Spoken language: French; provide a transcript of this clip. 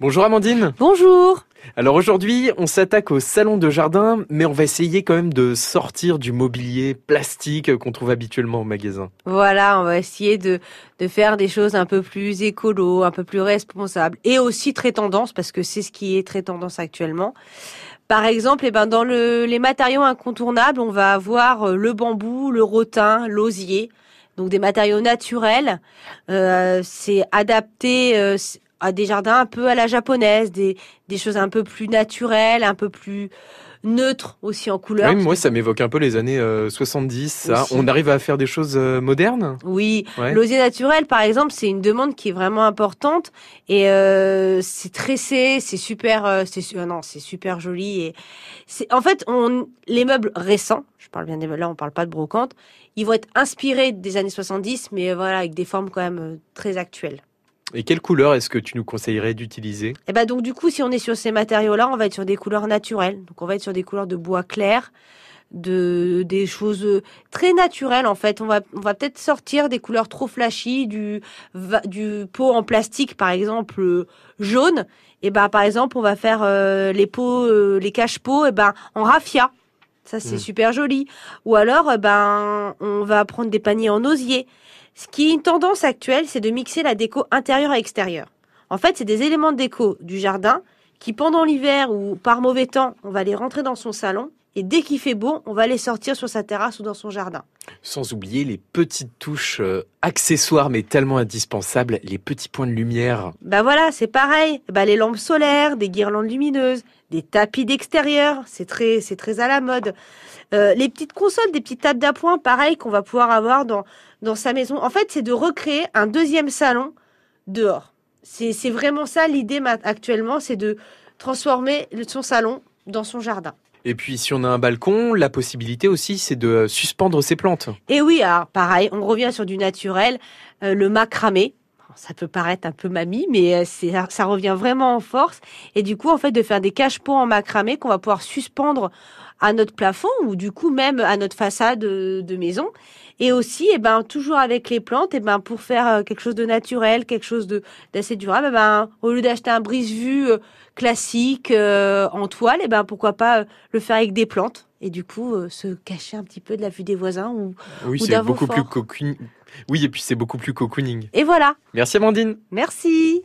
Bonjour Amandine. Bonjour. Alors aujourd'hui, on s'attaque au salon de jardin, mais on va essayer quand même de sortir du mobilier plastique qu'on trouve habituellement au magasin. Voilà, on va essayer de, de faire des choses un peu plus écolo, un peu plus responsables et aussi très tendance parce que c'est ce qui est très tendance actuellement. Par exemple, eh ben, dans le, les matériaux incontournables, on va avoir euh, le bambou, le rotin, l'osier, donc des matériaux naturels. Euh, c'est adapté euh, à des jardins un peu à la japonaise, des, des choses un peu plus naturelles, un peu plus neutres aussi en couleur. Oui, moi ça m'évoque un peu les années 70. Ça. On arrive à faire des choses euh, modernes? Oui, l'osier naturel par exemple, c'est une demande qui est vraiment importante et euh, c'est tressé, c'est super, euh, c'est euh, non, c'est super joli et c'est en fait on les meubles récents, je parle bien des meubles là, on parle pas de brocante, ils vont être inspirés des années 70, mais voilà avec des formes quand même très actuelles. Et quelle couleur est-ce que tu nous conseillerais d'utiliser? Eh ben donc du coup, si on est sur ces matériaux-là, on va être sur des couleurs naturelles. Donc on va être sur des couleurs de bois clair, de des choses très naturelles en fait. On va on va peut-être sortir des couleurs trop flashy, du du pot en plastique par exemple jaune. Et ben par exemple, on va faire euh, les pots, euh, les cache-pots, et ben en raffia. Ça c'est mmh. super joli. Ou alors, eh ben on va prendre des paniers en osier. Ce qui est une tendance actuelle, c'est de mixer la déco intérieure et extérieure. En fait, c'est des éléments de déco du jardin qui, pendant l'hiver ou par mauvais temps, on va les rentrer dans son salon et dès qu'il fait beau, on va les sortir sur sa terrasse ou dans son jardin. Sans oublier les petites touches euh, accessoires mais tellement indispensables, les petits points de lumière. Ben voilà, c'est pareil. Bah les lampes solaires, des guirlandes lumineuses, des tapis d'extérieur, c'est très c'est très à la mode. Euh, les petites consoles, des petites tables d'appoint, pareil qu'on va pouvoir avoir dans dans sa maison. En fait, c'est de recréer un deuxième salon dehors. C'est vraiment ça l'idée actuellement, c'est de transformer son salon dans son jardin. Et puis si on a un balcon, la possibilité aussi c'est de suspendre ses plantes. Et oui, alors pareil, on revient sur du naturel, euh, le macramé. Ça peut paraître un peu mamie, mais euh, c'est ça revient vraiment en force. Et du coup, en fait, de faire des cache-pots en macramé qu'on va pouvoir suspendre à notre plafond ou du coup même à notre façade de maison. Et aussi, eh ben, toujours avec les plantes, eh ben, pour faire euh, quelque chose de naturel, quelque chose de d'assez durable, eh ben, au lieu d'acheter un brise-vue euh, classique euh, en toile, eh ben, pourquoi pas le faire avec des plantes et du coup se cacher un petit peu de la vue des voisins ou oui, c'est beaucoup plus cocooning. Oui, et puis c'est beaucoup plus cocooning. Et voilà. Merci Amandine. Merci.